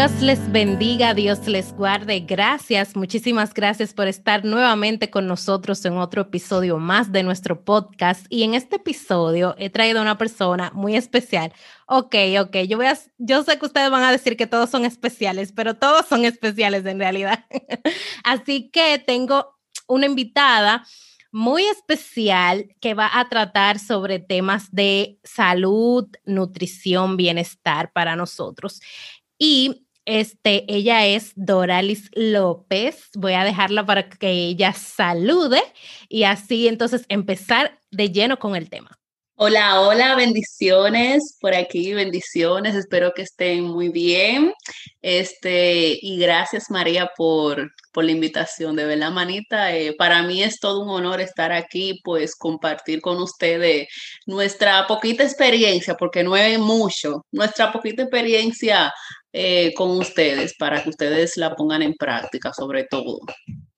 Dios les bendiga, Dios les guarde. Gracias, muchísimas gracias por estar nuevamente con nosotros en otro episodio más de nuestro podcast. Y en este episodio he traído a una persona muy especial. Ok, ok, yo, yo sé que ustedes van a decir que todos son especiales, pero todos son especiales en realidad. Así que tengo una invitada muy especial que va a tratar sobre temas de salud, nutrición, bienestar para nosotros. Y este, ella es Doralis López. Voy a dejarla para que ella salude y así entonces empezar de lleno con el tema. Hola, hola, bendiciones por aquí, bendiciones. Espero que estén muy bien. Este, y gracias María por, por la invitación, de verdad, manita. Eh, para mí es todo un honor estar aquí, pues compartir con ustedes nuestra poquita experiencia, porque no es mucho, nuestra poquita experiencia eh, con ustedes para que ustedes la pongan en práctica, sobre todo.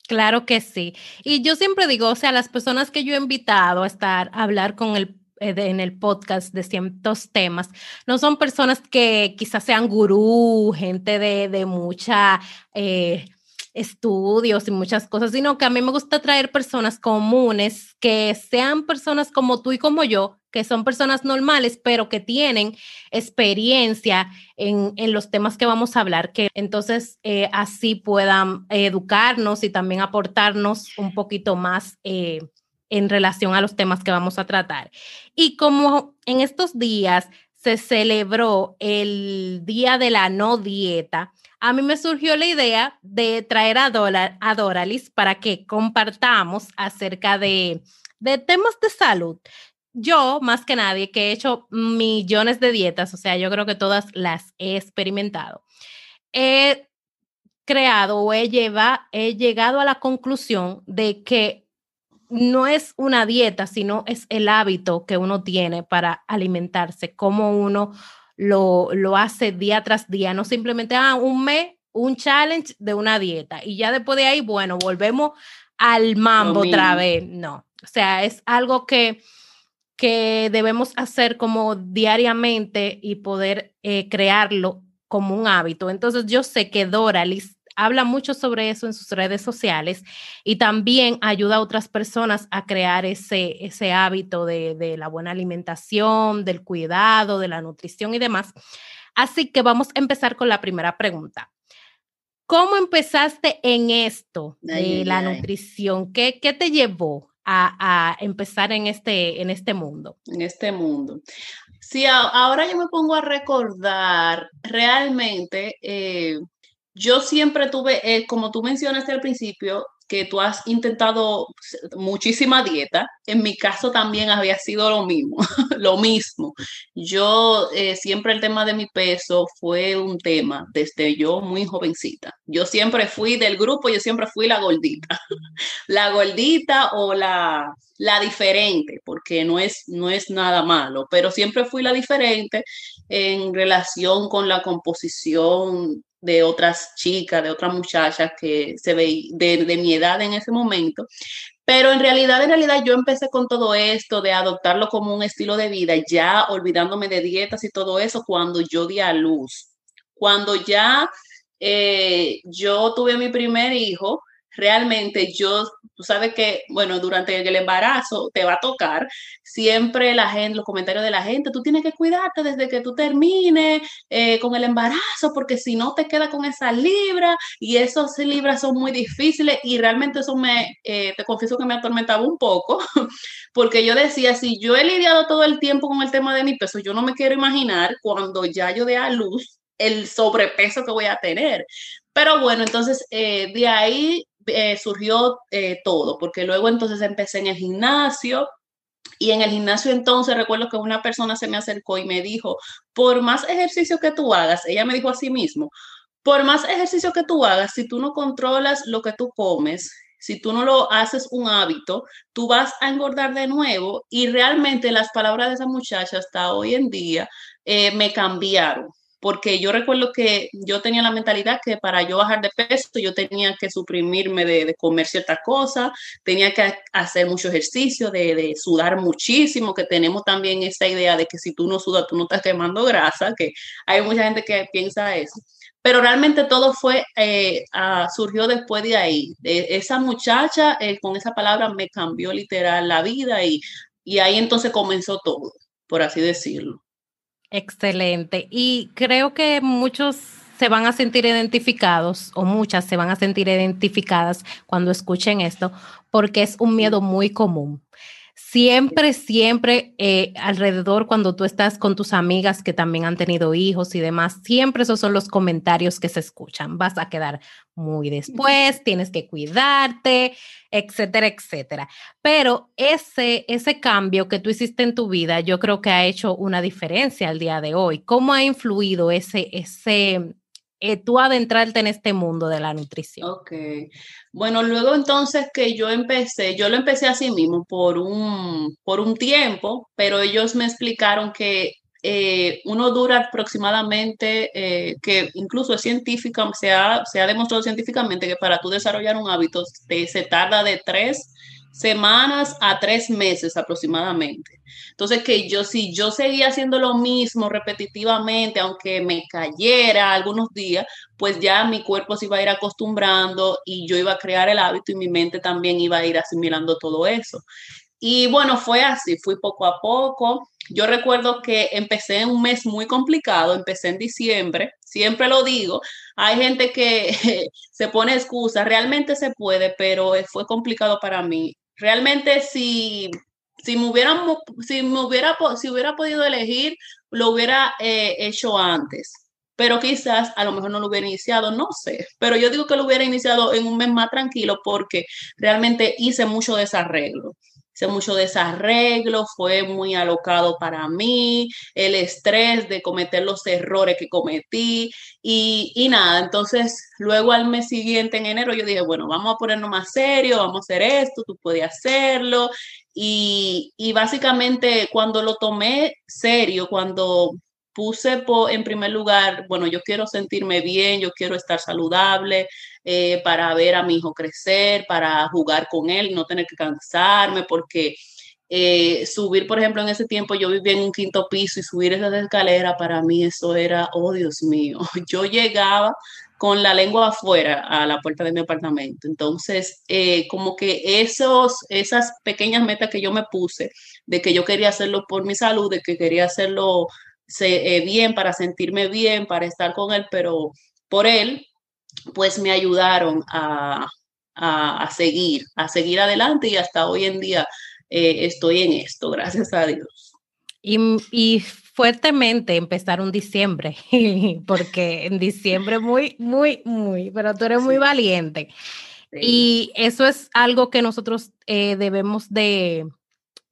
Claro que sí. Y yo siempre digo, o sea, las personas que yo he invitado a estar a hablar con el eh, en el podcast de ciertos temas, no son personas que quizás sean gurú, gente de, de mucha eh, estudios y muchas cosas, sino que a mí me gusta traer personas comunes, que sean personas como tú y como yo, que son personas normales, pero que tienen experiencia en, en los temas que vamos a hablar, que entonces eh, así puedan educarnos y también aportarnos un poquito más en relación a los temas que vamos a tratar. Y como en estos días se celebró el Día de la No Dieta, a mí me surgió la idea de traer a, a Doralis para que compartamos acerca de, de temas de salud. Yo, más que nadie, que he hecho millones de dietas, o sea, yo creo que todas las he experimentado, he creado o he, lleva, he llegado a la conclusión de que no es una dieta, sino es el hábito que uno tiene para alimentarse, cómo uno lo, lo hace día tras día, no simplemente ah, un mes, un challenge de una dieta y ya después de ahí, bueno, volvemos al mambo otra vez. No, o sea, es algo que, que debemos hacer como diariamente y poder eh, crearlo como un hábito. Entonces yo sé que Doralis habla mucho sobre eso en sus redes sociales y también ayuda a otras personas a crear ese, ese hábito de, de la buena alimentación, del cuidado, de la nutrición y demás. Así que vamos a empezar con la primera pregunta. ¿Cómo empezaste en esto de la nutrición? ¿Qué, ¿Qué, te llevó a, a, empezar en este, en este mundo? En este mundo. Sí, ahora yo me pongo a recordar realmente eh, yo siempre tuve, eh, como tú mencionaste al principio, que tú has intentado muchísima dieta. En mi caso también había sido lo mismo, lo mismo. Yo eh, siempre el tema de mi peso fue un tema desde yo muy jovencita. Yo siempre fui del grupo, yo siempre fui la gordita, la gordita o la, la diferente, porque no es, no es nada malo, pero siempre fui la diferente en relación con la composición de otras chicas, de otras muchachas que se ve de, mi edad en ese momento. Pero en realidad, en realidad yo empecé con todo esto de adoptarlo como un estilo de vida, ya olvidándome de dietas y todo eso cuando yo di a luz. Cuando ya eh, yo tuve mi primer hijo, realmente yo, tú sabes que, bueno, durante el embarazo te va a tocar siempre la gente, los comentarios de la gente, tú tienes que cuidarte desde que tú termines eh, con el embarazo, porque si no te queda con esa libra y esas libras son muy difíciles y realmente eso me, eh, te confieso que me atormentaba un poco, porque yo decía, si yo he lidiado todo el tiempo con el tema de mi peso, yo no me quiero imaginar cuando ya yo dé a luz el sobrepeso que voy a tener. Pero bueno, entonces eh, de ahí eh, surgió eh, todo, porque luego entonces empecé en el gimnasio. Y en el gimnasio entonces recuerdo que una persona se me acercó y me dijo, por más ejercicio que tú hagas, ella me dijo a sí mismo, por más ejercicio que tú hagas, si tú no controlas lo que tú comes, si tú no lo haces un hábito, tú vas a engordar de nuevo. Y realmente las palabras de esa muchacha hasta hoy en día me cambiaron porque yo recuerdo que yo tenía la mentalidad que para yo bajar de peso yo tenía que suprimirme de, comer ciertas cosas, tenía que hacer mucho ejercicio, de, de, sudar muchísimo, que tenemos también esa idea de que si tú no sudas, tú no estás quemando grasa, que hay mucha gente que piensa eso. Pero realmente todo fue, eh, surgió después de ahí. esa muchacha eh, con esa palabra me cambió literal la vida y, y ahí entonces comenzó todo, por así decirlo. Excelente. Y creo que muchos se van a sentir identificados o muchas se van a sentir identificadas cuando escuchen esto porque es un miedo muy común. Siempre, siempre eh, alrededor cuando tú estás con tus amigas que también han tenido hijos y demás, siempre esos son los comentarios que se escuchan. Vas a quedar muy después, tienes que cuidarte, etcétera, etcétera. Pero ese, ese cambio que tú hiciste en tu vida, yo creo que ha hecho una diferencia al día de hoy. ¿Cómo ha influido ese, ese, eh, tú adentrarte en este mundo de la nutrición? Ok. Bueno, luego entonces que yo empecé, yo lo empecé así mismo por un, por un tiempo, pero ellos me explicaron que eh, uno dura aproximadamente, eh, que incluso es científica, se ha, se ha demostrado científicamente que para tú desarrollar un hábito se tarda de tres semanas a tres meses aproximadamente. Entonces, que yo, si yo seguía haciendo lo mismo repetitivamente, aunque me cayera algunos días, pues ya mi cuerpo se iba a ir acostumbrando y yo iba a crear el hábito y mi mente también iba a ir asimilando todo eso. Y bueno, fue así, fui poco a poco. Yo recuerdo que empecé en un mes muy complicado, empecé en diciembre, siempre lo digo, hay gente que se pone excusas, realmente se puede, pero fue complicado para mí realmente si, si me si me hubiera, si hubiera podido elegir, lo hubiera eh, hecho antes. Pero quizás a lo mejor no lo hubiera iniciado, no sé. Pero yo digo que lo hubiera iniciado en un mes más tranquilo porque realmente hice mucho desarreglo hice mucho desarreglo, fue muy alocado para mí, el estrés de cometer los errores que cometí y, y, nada, entonces luego al mes siguiente, en enero, yo dije, bueno, vamos a ponernos más serio, vamos a hacer esto, tú puedes hacerlo y, y básicamente cuando lo tomé serio, cuando puse en primer lugar, bueno, yo quiero sentirme bien, yo quiero estar saludable eh, para ver a mi hijo crecer, para jugar con él, no tener que cansarme, porque eh, subir, por ejemplo, en ese tiempo yo vivía en un quinto piso y subir esa escalera, para mí eso era, oh Dios mío, yo llegaba con la lengua afuera a la puerta de mi apartamento. Entonces, eh, como que esos, esas pequeñas metas que yo me puse, de que yo quería hacerlo por mi salud, de que quería hacerlo eh, bien, para sentirme bien, para estar con él, pero por él, pues me ayudaron a, seguir, a seguir adelante y hasta hoy en día eh, estoy en esto, gracias a Dios. Y, fuertemente empezar un diciembre, porque en diciembre muy, muy, muy, pero tú eres muy valiente. Y eso es algo que nosotros eh, debemos de,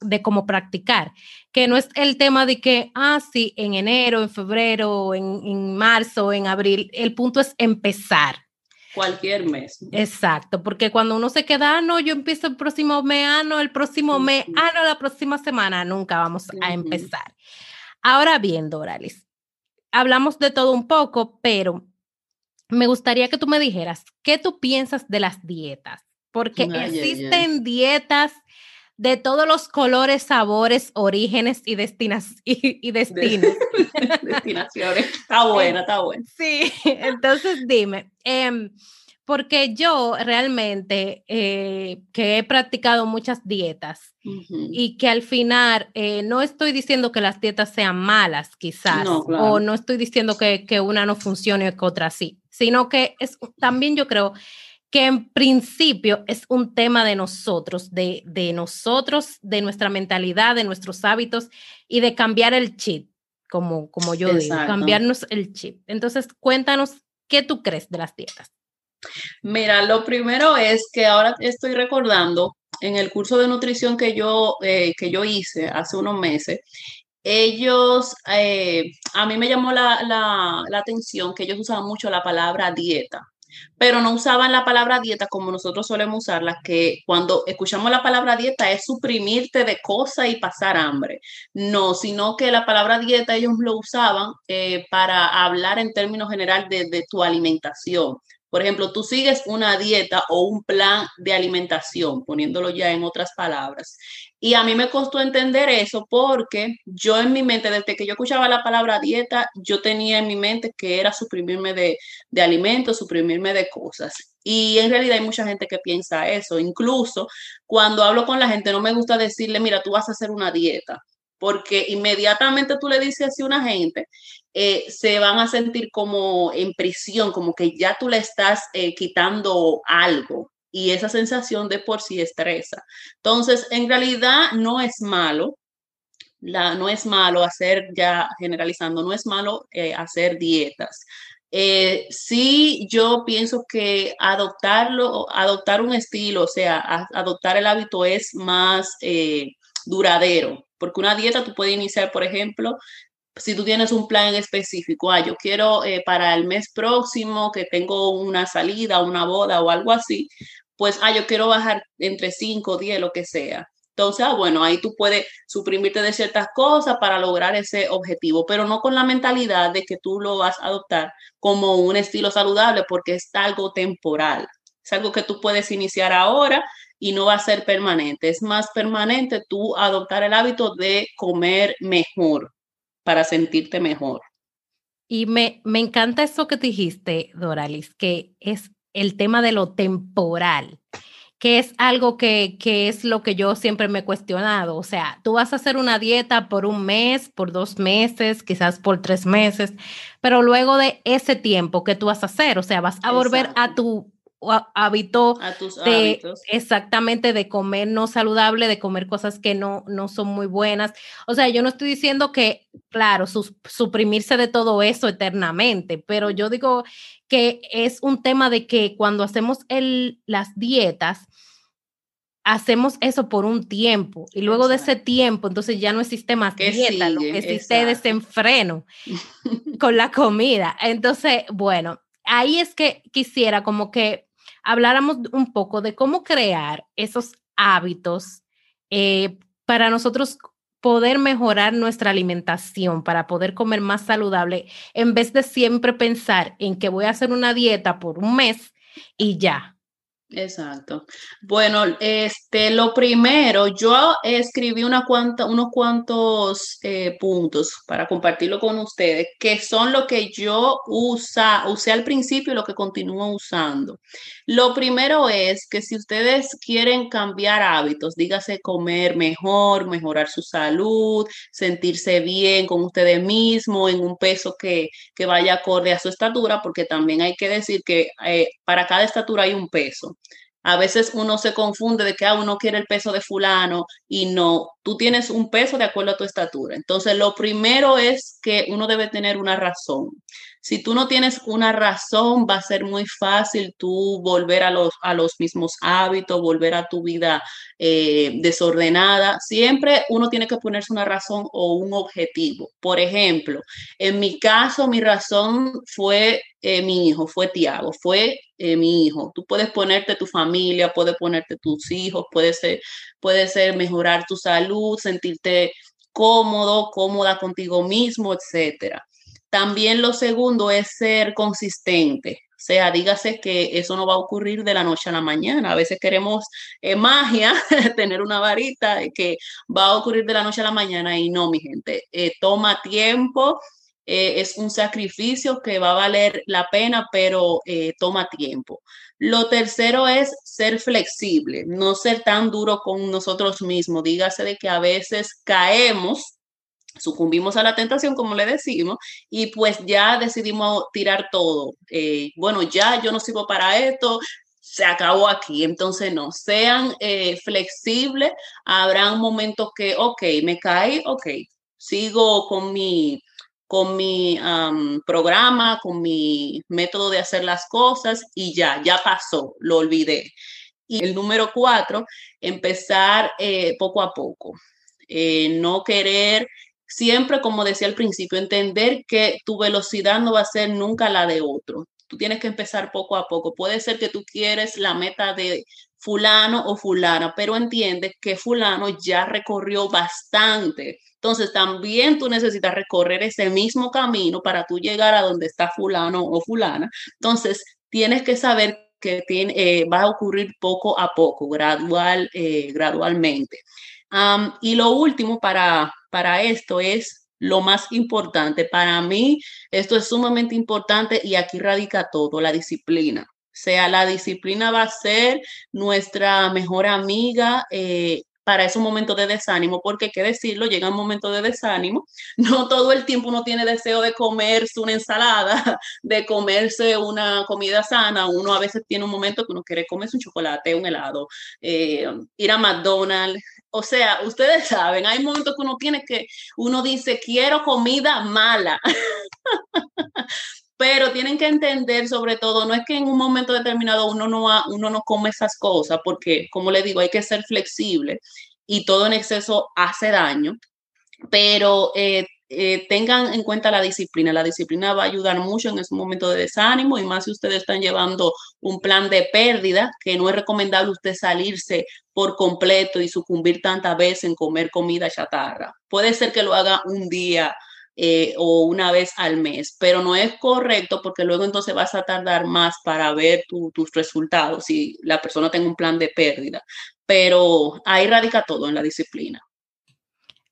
de cómo practicar, que no es el tema de que, ah, sí, en enero, en febrero, en, en marzo, en abril, el punto es empezar. Cualquier mes. Exacto, porque cuando uno se queda, ah, no, yo empiezo el próximo mes, ah, no, el próximo mes, ah, no, la próxima semana, nunca vamos a empezar. Ahora bien, Doralis, hablamos de todo un poco, pero me gustaría que tú me dijeras, ¿qué tú piensas de las dietas? Porque existen dietas de todos los colores, sabores, orígenes y, destinas, y, destinos. Destinaciones. Está buena, está buena. Sí, entonces dime, em, porque yo realmente eh, que he practicado muchas dietas y que al final eh, no estoy diciendo que las dietas sean malas quizás o no estoy diciendo que, que una no funcione o que otra sí, sino que es también yo creo que en principio es un tema de nosotros, de, de, nosotros, de nuestra mentalidad, de nuestros hábitos y de cambiar el chip, como, como yo digo, cambiarnos el chip. Entonces, cuéntanos, ¿qué tú crees de las dietas? Mira, lo primero es que ahora estoy recordando en el curso de nutrición que yo, eh, que yo hice hace unos meses, ellos, eh, a mí me llamó la, la, la atención que ellos usaban mucho la palabra dieta pero no usaban la palabra dieta como nosotros solemos usarla, que cuando escuchamos la palabra dieta es suprimirte de cosas y pasar hambre. No, sino que la palabra dieta ellos lo usaban eh, para hablar en términos general de tu alimentación. Por ejemplo, tú sigues una dieta o un plan de alimentación, poniéndolo ya en otras palabras. Y a mí me costó entender eso porque yo en mi mente, desde que yo escuchaba la palabra dieta, yo tenía en mi mente que era suprimirme de, de alimentos, suprimirme de cosas. Y en realidad hay mucha gente que piensa eso. Incluso cuando hablo con la gente, no me gusta decirle, mira, tú vas a hacer una dieta porque inmediatamente tú le dices así a una gente, eh, se van a sentir como en prisión, como que ya tú le estás eh, quitando algo y esa sensación de por sí estresa. Entonces, en realidad no es malo, la, no es malo hacer, ya generalizando, no es malo eh, hacer dietas. sí, yo pienso que adoptarlo, adoptar un estilo, o sea, adoptar el hábito es más duradero, porque una dieta tú puedes iniciar, por ejemplo, si tú tienes un plan específico, ah, yo quiero eh, para el mes próximo que tengo una salida, una boda o algo así, pues, ah, yo quiero bajar entre 5 o 10, lo que sea. Entonces, ah, bueno, ahí tú puedes suprimirte de ciertas cosas para lograr ese objetivo, pero no con la mentalidad de que tú lo vas a adoptar como un estilo saludable porque es algo temporal. Es algo que tú puedes iniciar ahora y no va a ser permanente. Es más permanente tú adoptar el hábito de comer mejor para sentirte mejor. Y me, me encanta eso que dijiste, Doralis, que es el tema de lo temporal, que es algo que, que es lo que yo siempre me he cuestionado. O sea, tú vas a hacer una dieta por un mes, por dos meses, quizás por tres meses, pero luego de ese tiempo que tú vas a hacer, o sea, vas a volver a tu hábito de exactamente de comer no saludable, de comer cosas que no, no son muy buenas. O sea, yo no estoy diciendo que, claro, suprimirse de todo eso eternamente, pero yo digo que es un tema de que cuando hacemos el, las dietas, hacemos eso por un tiempo y luego de ese tiempo, entonces ya no existe más dieta, lo que existe desenfreno con la comida. Entonces, bueno, ahí es que quisiera como que habláramos un poco de cómo crear esos hábitos eh, para nosotros poder mejorar nuestra alimentación, para poder comer más saludable, en vez de siempre pensar en que voy a hacer una dieta por un mes y ya. Exacto. Bueno, este, lo primero, yo escribí una cuanta, unos cuantos eh, puntos para compartirlo con ustedes, que son lo que yo usa, usé al principio y lo que continúo usando. Lo primero es que si ustedes quieren cambiar hábitos, dígase comer mejor, mejorar su salud, sentirse bien con ustedes mismos, en un peso que, que vaya acorde a su estatura, porque también hay que decir que eh, para cada estatura hay un peso. A veces uno se confunde de que ah, uno quiere el peso de fulano y no, tú tienes un peso de acuerdo a tu estatura. Entonces, lo primero es que uno debe tener una razón. Si tú no tienes una razón, va a ser muy fácil tú volver a los, a los mismos hábitos, volver a tu vida eh, desordenada. Siempre uno tiene que ponerse una razón o un objetivo. Por ejemplo, en mi caso, mi razón fue eh, mi hijo, fue Tiago, fue eh, mi hijo. Tú puedes ponerte tu familia, puedes ponerte tus hijos, puede ser, puede ser mejorar tu salud, sentirte cómodo, cómoda contigo mismo, etcétera. También lo segundo es ser consistente. O sea, dígase que eso no va a ocurrir de la noche a la mañana. A veces queremos eh, magia, tener una varita que va a ocurrir de la noche a la mañana y no, mi gente. Eh, toma tiempo, eh, es un sacrificio que va a valer la pena, pero toma tiempo. Lo tercero es ser flexible, no ser tan duro con nosotros mismos. Dígase de que a veces caemos sucumbimos a la tentación, como le decimos, y pues ya decidimos tirar todo. Eh, bueno, ya yo no sirvo para esto, se acabó aquí. Entonces, no, sean eh, flexibles. Habrán momentos que, ok, me caí, ok, sigo con mi, con mi programa, con mi método de hacer las cosas y ya, ya pasó, lo olvidé. Y el número cuatro, empezar eh, poco a poco. no querer siempre, como decía al principio, entender que tu velocidad no va a ser nunca la de otro. tú tienes que empezar poco a poco. Puede ser que tú quieres la meta de fulano o fulana, pero entiendes que fulano ya recorrió bastante. Entonces también tú necesitas recorrer ese mismo camino para tú llegar a donde está fulano o fulana. Entonces tienes que saber que eh, va a ocurrir poco a poco, gradual, eh, gradualmente. Y lo último para, para esto es lo más importante. Para mí, esto es sumamente importante y aquí radica todo, la disciplina. O sea, la disciplina va a ser nuestra mejor amiga eh, para esos momentos de desánimo, porque hay que decirlo, llega un momento de desánimo, no todo el tiempo uno tiene deseo de comerse una ensalada, de comerse una comida sana, uno a veces tiene un momento que uno quiere comerse un chocolate, un helado, eh, ir a McDonald's, o sea, ustedes saben, hay momentos que uno tiene que, uno dice, quiero comida mala. Pero tienen que entender sobre todo, no es que en un momento determinado uno no, uno no come esas cosas, porque como le digo, hay que ser flexible y todo en exceso hace daño, pero eh, eh, tengan en cuenta la disciplina. La disciplina va a ayudar mucho en ese momento de desánimo y más si ustedes están llevando un plan de pérdida, que no es recomendable usted salirse por completo y sucumbir tantas veces en comer comida chatarra. Puede ser que lo haga un día eh, o una vez al mes, pero no es correcto porque luego entonces vas a tardar más para ver tus resultados si la persona tiene un plan de pérdida. Pero ahí radica todo en la disciplina.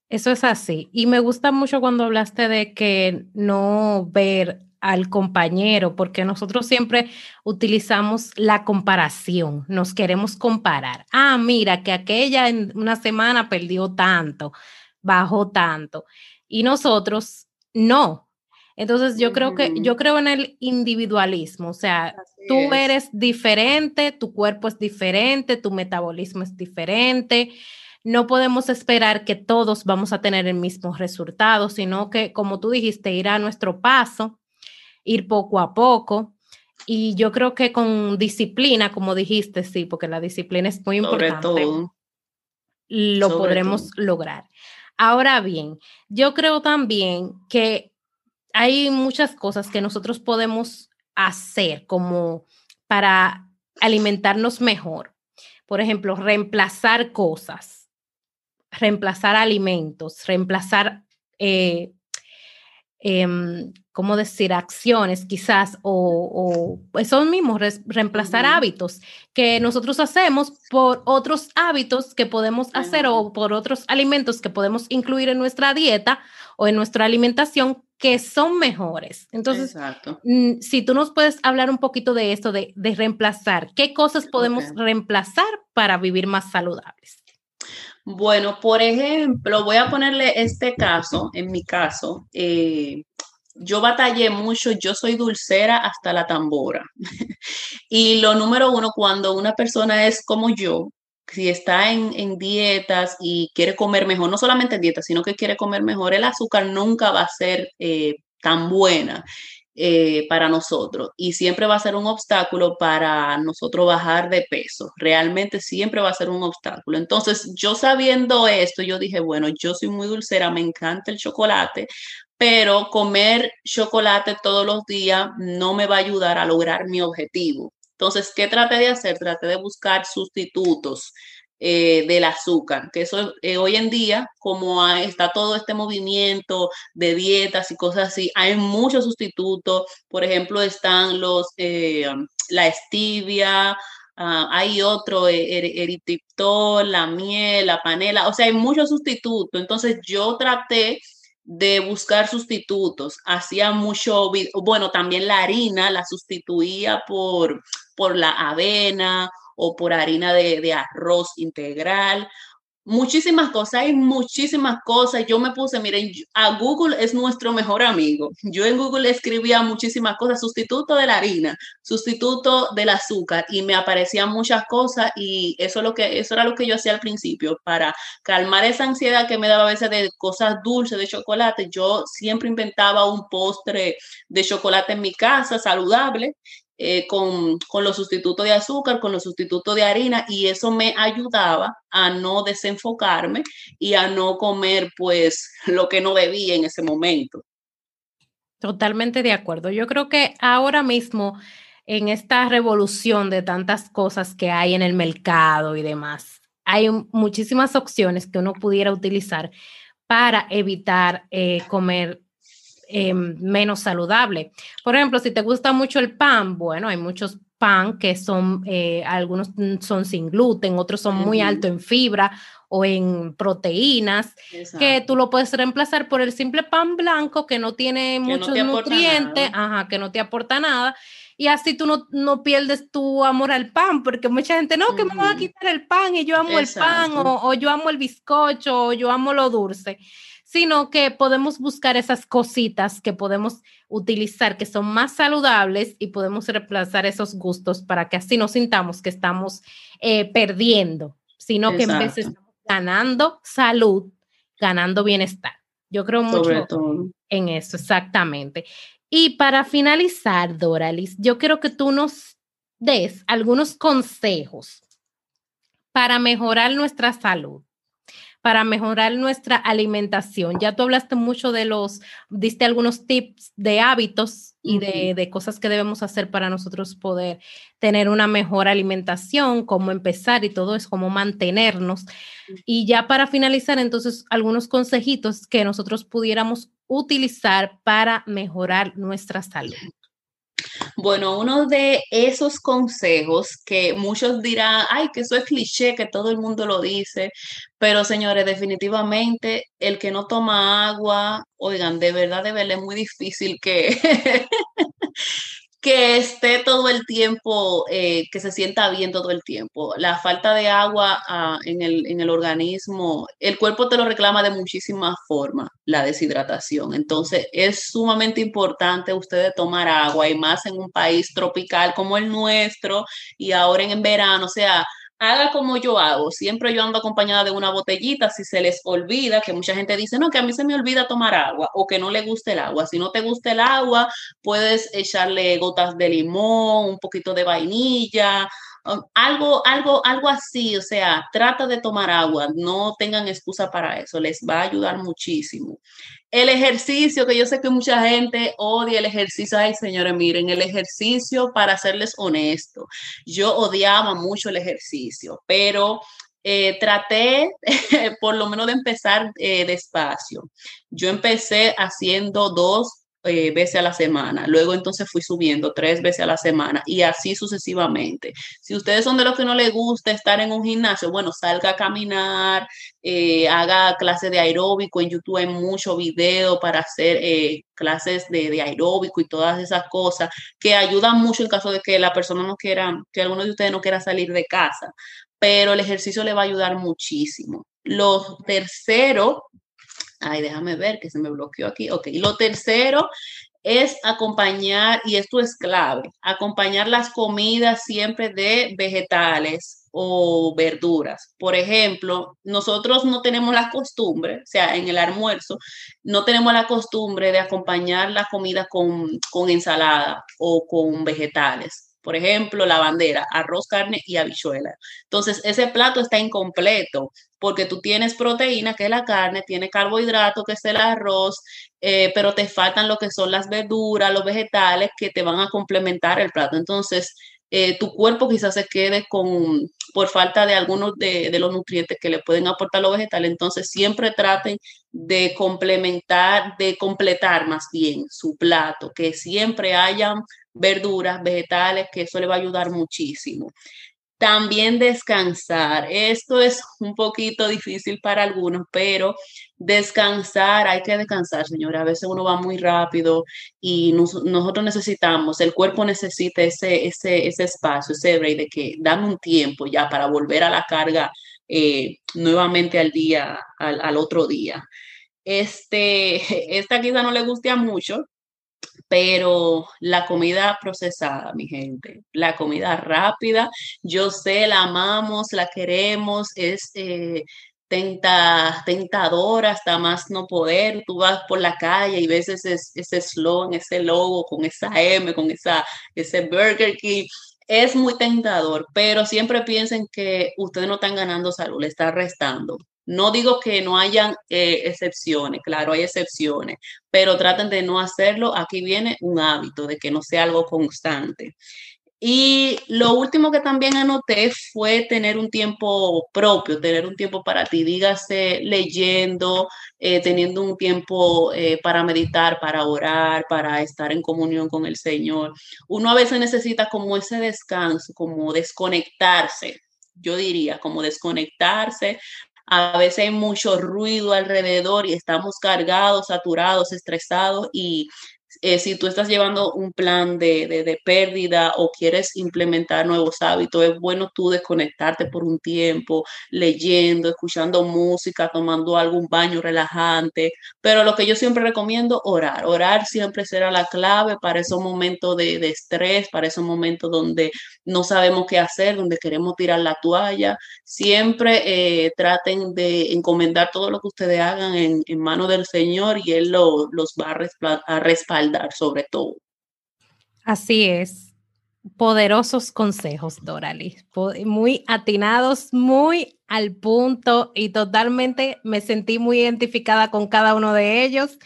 Eso es así. Y me gusta mucho cuando hablaste de que no ver al compañero, porque nosotros siempre utilizamos la comparación, nos queremos comparar. Ah, mira, que aquella en una semana perdió tanto, bajó tanto y nosotros no. Entonces yo creo que yo creo en el individualismo, o sea, tú eres diferente, tu cuerpo es diferente, tu metabolismo es diferente. No podemos esperar que todos vamos a tener el mismo resultado, sino que, como tú dijiste, ir a nuestro paso, ir poco a poco. Y yo creo que con disciplina, como dijiste, sí, porque la disciplina es muy importante, lo podremos lograr. Ahora bien, yo creo también que hay muchas cosas que nosotros podemos hacer como para alimentarnos mejor. Por ejemplo, reemplazar cosas, reemplazar alimentos, reemplazar eh, Em, ¿cómo decir?, acciones quizás o, o esos mismos, reemplazar hábitos que nosotros hacemos por otros hábitos que podemos hacer o por otros alimentos que podemos incluir en nuestra dieta o en nuestra alimentación que son mejores. Entonces, mm, si tú nos puedes hablar un poquito de esto, de, reemplazar, ¿qué cosas podemos reemplazar para vivir más saludables? Bueno, por ejemplo, voy a ponerle este caso, en mi caso, eh, yo batallé mucho, yo soy dulcera hasta la tambora. y lo número uno, cuando una persona es como yo, si está en, dietas y quiere comer mejor, no solamente en dietas, sino que quiere comer mejor, el azúcar nunca va a ser eh, tan buena. Eh, para nosotros y siempre va a ser un obstáculo para nosotros bajar de peso. Realmente siempre va a ser un obstáculo. Entonces, yo sabiendo esto, yo dije, bueno, yo soy muy dulcera, me encanta el chocolate, pero comer chocolate todos los días no me va a ayudar a lograr mi objetivo. Entonces, ¿qué traté de hacer? Traté de buscar sustitutos eh, del azúcar, que eso eh, hoy en día, como está todo este movimiento de dietas y cosas así, hay muchos sustitutos, por ejemplo, están los, eh, la stevia, ah, hay otro, er, eritiptol, la miel, la panela, o sea, hay muchos sustitutos, entonces yo traté de buscar sustitutos, hacía mucho, bueno, también la harina la sustituía por, por la avena o por harina de, arroz integral. Muchísimas cosas, hay muchísimas cosas. Yo me puse, miren, a Google es nuestro mejor amigo. Yo en Google escribía muchísimas cosas, sustituto de la harina, sustituto del azúcar y me aparecían muchas cosas y eso, lo que, eso era lo que yo hacía al principio para calmar esa ansiedad que me daba a veces de cosas dulces, de chocolate. Yo siempre inventaba un postre de chocolate en mi casa, saludable, eh, con, los sustitutos de azúcar, con los sustitutos de harina, y eso me ayudaba a no desenfocarme y a no comer pues lo que no debía en ese momento. Totalmente de acuerdo. Yo creo que ahora mismo en esta revolución de tantas cosas que hay en el mercado y demás, hay muchísimas opciones que uno pudiera utilizar para evitar eh, comer eh, menos saludable. Por ejemplo, si te gusta mucho el pan, bueno, hay muchos pan que son, eh, algunos son sin gluten, otros son muy altos en fibra o en proteínas, que tú lo puedes reemplazar por el simple pan blanco que no tiene muchos nutrientes, ajá, que no te aporta nada. Y así tú no, no, pierdes tu amor al pan, porque mucha gente, no, que me va a quitar el pan y yo amo el pan, o, o yo amo el bizcocho, o yo amo lo dulce sino que podemos buscar esas cositas que podemos utilizar que son más saludables y podemos reemplazar esos gustos para que así no sintamos que estamos eh, perdiendo, sino que en vez estamos ganando salud, ganando bienestar. Yo creo mucho en eso, exactamente. Y para finalizar, Doralis, yo quiero que tú nos des algunos consejos para mejorar nuestra salud para mejorar nuestra alimentación. Ya tú hablaste mucho de los, diste algunos tips de hábitos y de, cosas que debemos hacer para nosotros poder tener una mejor alimentación, cómo empezar y todo eso, cómo mantenernos. Y ya para finalizar, entonces, algunos consejitos que nosotros pudiéramos utilizar para mejorar nuestra salud. Bueno, uno de esos consejos que muchos dirán, ay, que eso es cliché, que todo el mundo lo dice, pero señores, definitivamente el que no toma agua, oigan, de verdad, de verdad es muy difícil que, que esté todo el tiempo, eh, que se sienta bien todo el tiempo. La falta de agua ah, en, el, en, el, organismo, el cuerpo te lo reclama de muchísimas formas, la deshidratación. Entonces, es sumamente importante ustedes tomar agua y más en un país tropical como el nuestro y ahora en, en verano, o sea, haga como yo hago. Siempre yo ando acompañada de una botellita si se les olvida, que mucha gente dice, no, que a mí se me olvida tomar agua o que no le guste el agua. Si no te gusta el agua, puedes echarle gotas de limón, un poquito de vainilla, algo, algo, algo así. O sea, trata de tomar agua, no tengan excusa para eso, les va a ayudar muchísimo. El ejercicio, que yo sé que mucha gente odia el ejercicio. Ay, señores, miren, el ejercicio, para serles honesto, yo odiaba mucho el ejercicio, pero eh, traté por lo menos de empezar eh, despacio. Yo empecé haciendo dos eh, veces a la semana. Luego entonces fui subiendo tres veces a la semana y así sucesivamente. Si ustedes son de los que no les gusta estar en un gimnasio, bueno, salga a caminar, eh, haga clases de aeróbico. En YouTube hay mucho video para hacer eh, clases de, aeróbico y todas esas cosas que ayudan mucho en caso de que la persona no quiera, que alguno de ustedes no quiera salir de casa. Pero el ejercicio le va a ayudar muchísimo. Lo tercero Ay, déjame ver que se me bloqueó aquí. Ok, lo tercero es acompañar, y esto es clave, acompañar las comidas siempre de vegetales o verduras. Por ejemplo, nosotros no tenemos la costumbre, o sea, en el almuerzo, no tenemos la costumbre de acompañar la comida con, con ensalada o con vegetales por ejemplo, la bandera, arroz, carne y habichuela. Entonces, ese plato está incompleto porque tú tienes proteína, que es la carne, tiene carbohidrato, que es el arroz, eh, pero te faltan lo que son las verduras, los vegetales que te van a complementar el plato. Entonces, eh, tu cuerpo quizás se quede con, por falta de algunos de, de, los nutrientes que le pueden aportar los vegetales. Entonces, siempre traten de complementar, de completar más bien su plato, que siempre hayan verduras, vegetales, que eso le va a ayudar muchísimo. También descansar. Esto es un poquito difícil para algunos, pero descansar, hay que descansar, señora. A veces uno va muy rápido y nosotros necesitamos, el cuerpo necesita ese, ese, ese espacio, ese break de que dame un tiempo ya para volver a la carga eh, nuevamente al día, al, otro día. Este, esta quizá no le guste mucho, pero la comida procesada, mi gente, la comida rápida, yo sé, la amamos, la queremos, es eh, tenta, tentadora hasta más no poder. Tú vas por la calle y ves ese, ese slogan, ese logo con esa M, con esa, ese Burger King. Es muy tentador, pero siempre piensen que ustedes no están ganando salud, le están restando No digo que no hayan eh, excepciones, claro, hay excepciones, pero traten de no hacerlo. Aquí viene un hábito de que no sea algo constante. Y lo último que también anoté fue tener un tiempo propio, tener un tiempo para ti, dígase leyendo, eh, teniendo un tiempo eh, para meditar, para orar, para estar en comunión con el Señor. Uno a veces necesita como ese descanso, como desconectarse, yo diría, como desconectarse. A veces hay mucho ruido alrededor y estamos cargados, saturados, estresados y eh, si tú estás llevando un plan de, de, pérdida o quieres implementar nuevos hábitos, es bueno tú desconectarte por un tiempo, leyendo, escuchando música, tomando algún baño relajante. Pero lo que yo siempre recomiendo, orar. Orar siempre será la clave para esos momentos de, de estrés, para esos momentos donde no sabemos qué hacer, donde queremos tirar la toalla. Siempre eh, traten de encomendar todo lo que ustedes hagan en, en manos del Señor y Él lo, los va a respaldar sobre todo. Así es. Poderosos consejos, Dorali. Muy atinados, muy al punto y totalmente me sentí muy identificada con cada uno de ellos.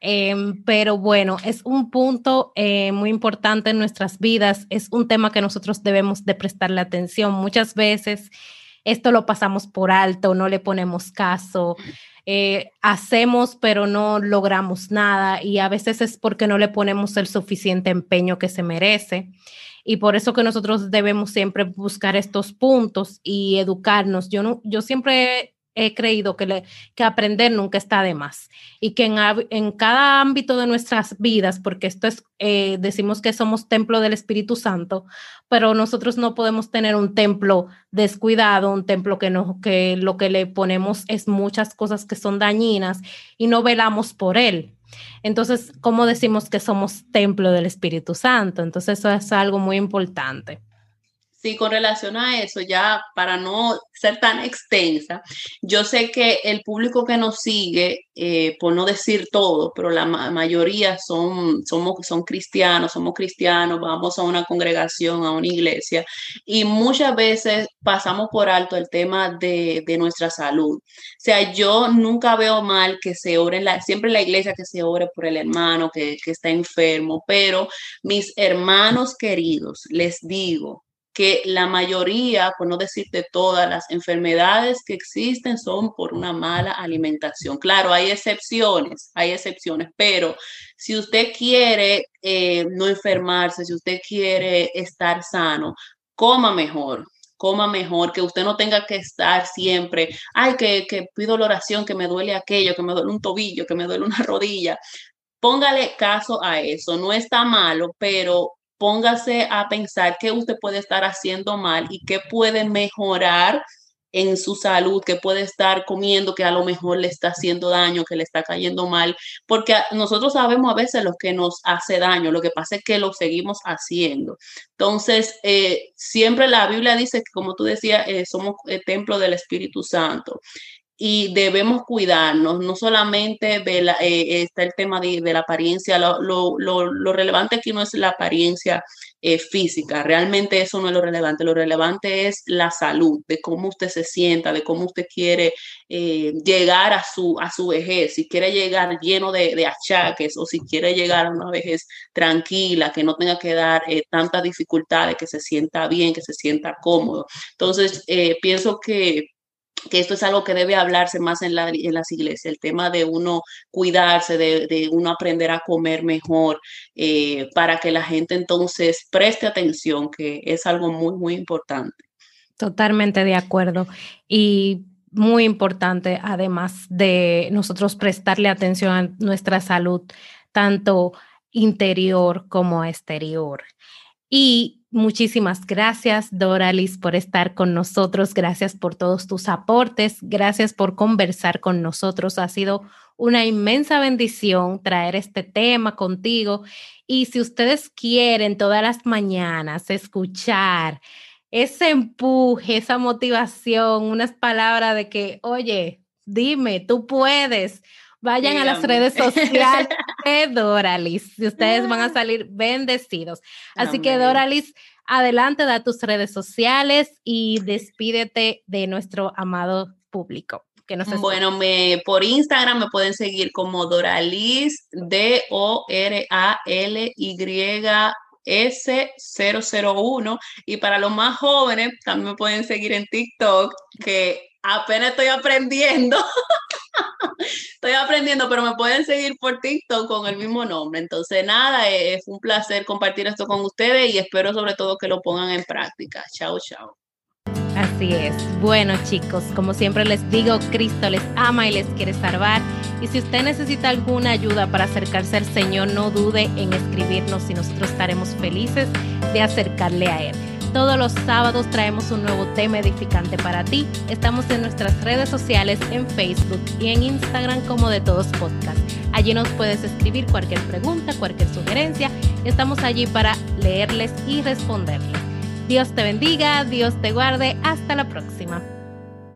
Em, pero bueno, es un punto eh, muy importante en nuestras vidas, es un tema que nosotros debemos de prestarle atención. Muchas veces esto lo pasamos por alto, no le ponemos caso, eh, hacemos pero no logramos nada y a veces es porque no le ponemos el suficiente empeño que se merece. Y por eso que nosotros debemos siempre buscar estos puntos y educarnos. Yo, no, yo siempre he creído que, que aprender nunca está de más y que en, en, cada ámbito de nuestras vidas, porque esto es, eh, decimos que somos templo del Espíritu Santo, pero nosotros no podemos tener un templo descuidado, un templo que, no, que lo que le ponemos es muchas cosas que son dañinas y no velamos por él. Entonces, ¿cómo decimos que somos templo del Espíritu Santo? Entonces, eso es algo muy importante. Sí, con relación a eso, ya para no ser tan extensa, yo sé que el público que nos sigue, eh, por no decir todo, pero la mayoría son, somos, son cristianos, somos cristianos, vamos a una congregación, a una iglesia, y muchas veces pasamos por alto el tema de, de nuestra salud. O sea, yo nunca veo mal que se ore, la, siempre en la iglesia que se ore por el hermano que, que está enfermo, pero mis hermanos queridos, les digo, que la mayoría, por no decirte todas las enfermedades que existen son por una mala alimentación. Claro, hay excepciones, hay excepciones, pero si usted quiere eh, no enfermarse, si usted quiere estar sano, coma mejor, coma mejor, que usted no tenga que estar siempre, ay, que, que pido la oración, que me duele aquello, que me duele un tobillo, que me duele una rodilla. Póngale caso a eso, no está malo, pero póngase a pensar qué usted puede estar haciendo mal y qué puede mejorar en su salud, que puede estar comiendo que a lo mejor le está haciendo daño, que le está cayendo mal, porque nosotros sabemos a veces lo que nos hace daño, lo que pasa es que lo seguimos haciendo. Entonces, eh, siempre la Biblia dice que, como tú decías, eh, somos el templo del Espíritu Santo y debemos cuidarnos, no solamente eh, está el tema de, la apariencia, lo, relevante aquí no es la apariencia eh, física, realmente eso no es lo relevante, lo relevante es la salud, de cómo usted se sienta, de cómo usted quiere eh, llegar a su, a su vejez, si quiere llegar lleno de, de, achaques o si quiere llegar a una vejez tranquila, que no tenga que dar tantas dificultades, que se sienta bien, que se sienta cómodo. Entonces, pienso que que esto es algo que debe hablarse más en, la, en las iglesias, el tema de uno cuidarse, de, uno aprender a comer mejor, eh, para que la gente entonces preste atención, que es algo muy, muy importante. Totalmente de acuerdo. Y muy importante, además de nosotros prestarle atención a nuestra salud, tanto interior como exterior. Y Muchísimas gracias, Doralis, por estar con nosotros. Gracias por todos tus aportes. Gracias por conversar con nosotros. Ha sido una inmensa bendición traer este tema contigo. Y si ustedes quieren todas las mañanas escuchar ese empuje, esa motivación, unas palabras de que, oye, dime, tú puedes Vayan a las redes sociales de Doralis y ustedes van a ah. salir bendecidos. Así que Doralis, adelante, da tus redes sociales y despídete de nuestro amado público. que nos Bueno, me, por Instagram me pueden seguir como Doralis, D-O-R-A-L-Y-S-001. Y para los más jóvenes, también me pueden seguir en TikTok, que apenas estoy aprendiendo. Estoy aprendiendo, pero me pueden seguir por TikTok con el mismo nombre. Entonces, nada, es un placer compartir esto con ustedes y espero sobre todo que lo pongan en práctica. Chao, chao. Así es. Bueno, chicos, como siempre les digo, Cristo les ama y les quiere salvar. Y si usted necesita alguna ayuda para acercarse al Señor, no dude en escribirnos y nosotros estaremos felices de acercarle a Él. Todos los sábados traemos un nuevo tema edificante para ti. Estamos en nuestras redes sociales, en Facebook y en Instagram como de todos podcast. Allí nos puedes escribir cualquier pregunta, cualquier sugerencia. Estamos allí para leerles y responderles. Dios te bendiga, Dios te guarde. Hasta la próxima.